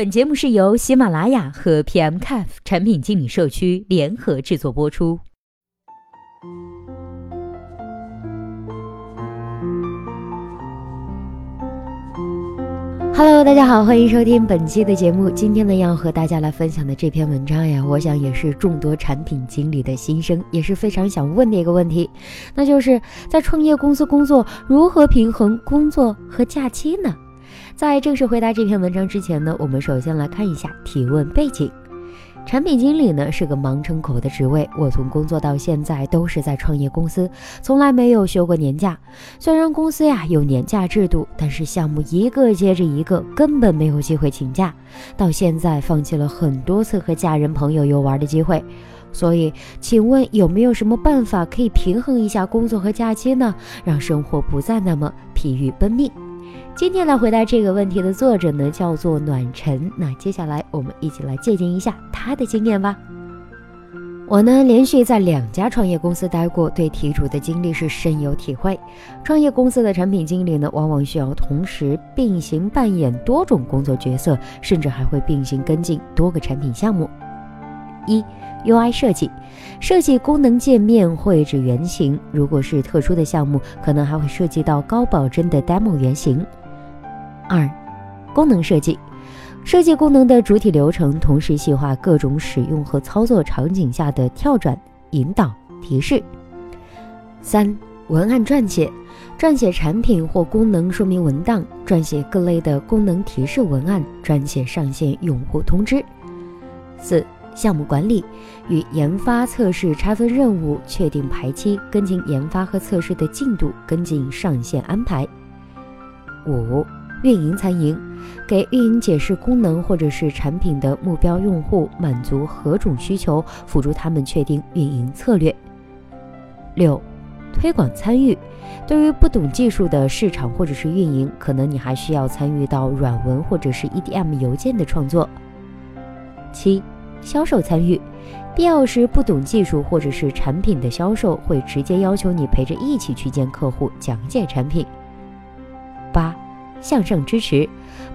本节目是由喜马拉雅和 PMCAF 产品经理社区联合制作播出。Hello，大家好，欢迎收听本期的节目。今天呢，要和大家来分享的这篇文章呀，我想也是众多产品经理的心声，也是非常想问的一个问题，那就是在创业公司工作，如何平衡工作和假期呢？在正式回答这篇文章之前呢，我们首先来看一下提问背景。产品经理呢是个忙成狗的职位，我从工作到现在都是在创业公司，从来没有休过年假。虽然公司呀有年假制度，但是项目一个接着一个，根本没有机会请假。到现在放弃了很多次和家人朋友游玩的机会。所以，请问有没有什么办法可以平衡一下工作和假期呢？让生活不再那么疲于奔命？今天来回答这个问题的作者呢，叫做暖晨。那接下来我们一起来借鉴一下他的经验吧。我呢，连续在两家创业公司待过，对题主的经历是深有体会。创业公司的产品经理呢，往往需要同时并行扮演多种工作角色，甚至还会并行跟进多个产品项目。一、UI 设计，设计功能界面、绘制原型。如果是特殊的项目，可能还会涉及到高保真的 demo 原型。二，功能设计，设计功能的主体流程，同时细化各种使用和操作场景下的跳转、引导、提示。三，文案撰写，撰写产品或功能说明文档，撰写各类的功能提示文案，撰写上线用户通知。四，项目管理，与研发、测试拆分任务，确定排期，跟进研发和测试的进度，跟进上线安排。五。运营参营，给运营解释功能或者是产品的目标用户满足何种需求，辅助他们确定运营策略。六，推广参与，对于不懂技术的市场或者是运营，可能你还需要参与到软文或者是 EDM 邮件的创作。七，销售参与，必要时不懂技术或者是产品的销售会直接要求你陪着一起去见客户讲解产品。八。向上支持，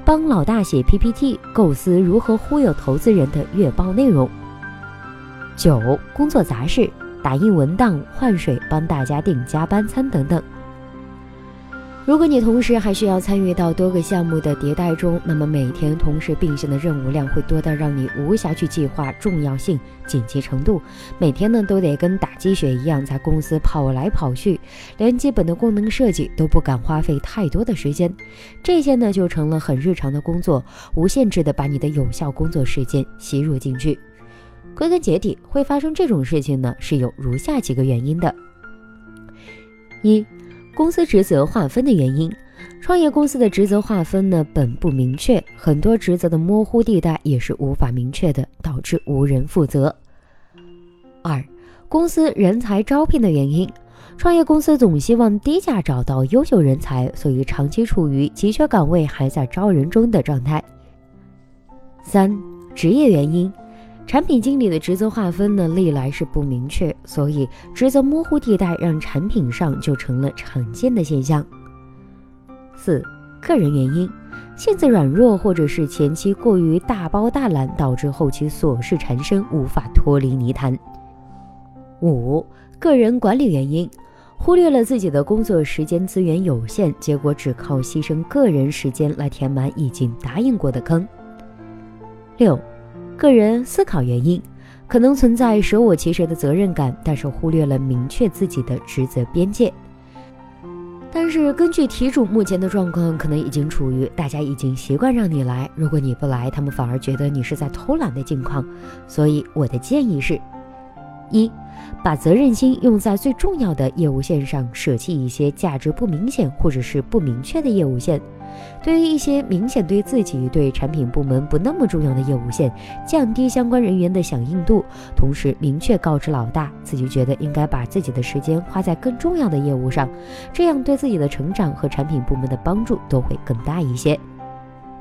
帮老大写 PPT，构思如何忽悠投资人的月报内容。九，工作杂事，打印文档、换水、帮大家订加班餐等等。如果你同时还需要参与到多个项目的迭代中，那么每天同时并行的任务量会多到让你无暇去计划重要性、紧急程度。每天呢都得跟打鸡血一样在公司跑来跑去，连基本的功能设计都不敢花费太多的时间。这些呢就成了很日常的工作，无限制的把你的有效工作时间吸入进去。归根结底，会发生这种事情呢，是有如下几个原因的：一。公司职责划分的原因，创业公司的职责划分呢本不明确，很多职责的模糊地带也是无法明确的，导致无人负责。二，公司人才招聘的原因，创业公司总希望低价找到优秀人才，所以长期处于急缺岗位还在招人中的状态。三，职业原因。产品经理的职责划分呢，历来是不明确，所以职责模糊地带让产品上就成了常见的现象。四、个人原因，性子软弱或者是前期过于大包大揽，导致后期琐事缠身，无法脱离泥潭。五、个人管理原因，忽略了自己的工作时间资源有限，结果只靠牺牲个人时间来填满已经答应过的坑。六。个人思考原因，可能存在舍我其谁的责任感，但是忽略了明确自己的职责边界。但是根据题主目前的状况，可能已经处于大家已经习惯让你来，如果你不来，他们反而觉得你是在偷懒的境况。所以我的建议是：一，把责任心用在最重要的业务线上，舍弃一些价值不明显或者是不明确的业务线。对于一些明显对自己、对产品部门不那么重要的业务线，降低相关人员的响应度，同时明确告知老大，自己觉得应该把自己的时间花在更重要的业务上，这样对自己的成长和产品部门的帮助都会更大一些。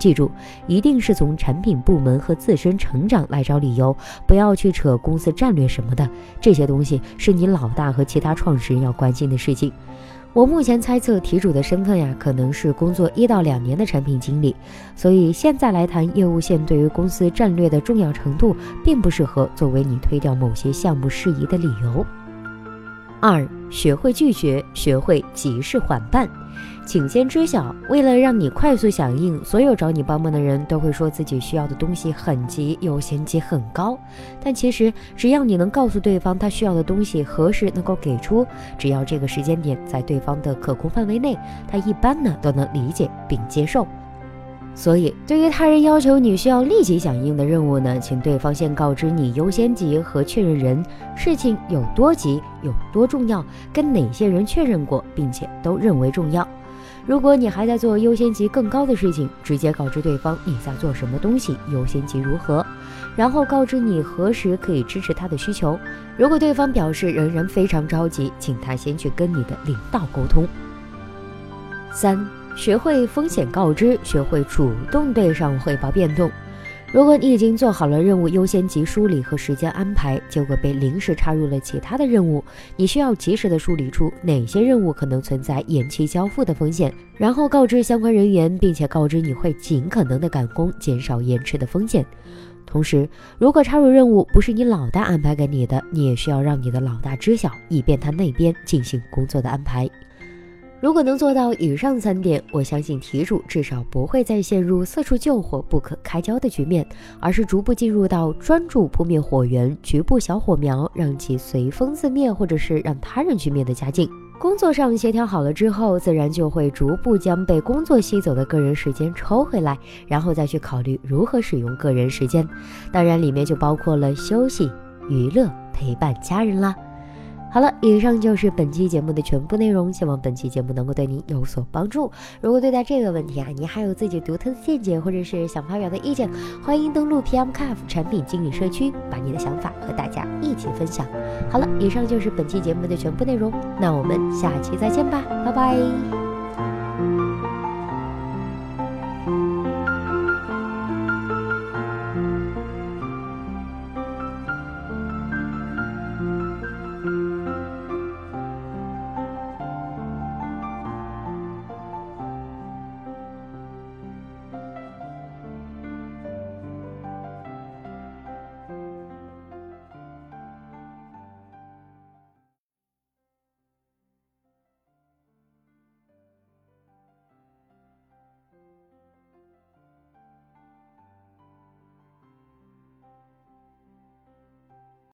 记住，一定是从产品部门和自身成长来找理由，不要去扯公司战略什么的，这些东西是你老大和其他创始人要关心的事情。我目前猜测题主的身份呀，可能是工作一到两年的产品经理，所以现在来谈业务线对于公司战略的重要程度，并不适合作为你推掉某些项目事宜的理由。二，学会拒绝，学会急事缓办。请先知晓，为了让你快速响应，所有找你帮忙的人都会说自己需要的东西很急，优先级很高。但其实，只要你能告诉对方他需要的东西何时能够给出，只要这个时间点在对方的可控范围内，他一般呢都能理解并接受。所以，对于他人要求你需要立即响应的任务呢，请对方先告知你优先级和确认人，事情有多急、有多重要，跟哪些人确认过，并且都认为重要。如果你还在做优先级更高的事情，直接告知对方你在做什么东西，优先级如何，然后告知你何时可以支持他的需求。如果对方表示仍然非常着急，请他先去跟你的领导沟通。三。学会风险告知，学会主动对上汇报变动。如果你已经做好了任务优先级梳理和时间安排，结果被临时插入了其他的任务，你需要及时的梳理出哪些任务可能存在延期交付的风险，然后告知相关人员，并且告知你会尽可能的赶工，减少延迟的风险。同时，如果插入任务不是你老大安排给你的，你也需要让你的老大知晓，以便他那边进行工作的安排。如果能做到以上三点，我相信题主至少不会再陷入四处救火不可开交的局面，而是逐步进入到专注扑灭火源、局部小火苗，让其随风自灭，或者是让他人去灭的佳境。工作上协调好了之后，自然就会逐步将被工作吸走的个人时间抽回来，然后再去考虑如何使用个人时间。当然，里面就包括了休息、娱乐、陪伴家人啦。好了，以上就是本期节目的全部内容，希望本期节目能够对您有所帮助。如果对待这个问题啊，您还有自己独特的见解，或者是想发表的意见，欢迎登录 PMCAF 产品经理社区，把你的想法和大家一起分享。好了，以上就是本期节目的全部内容，那我们下期再见吧，拜拜。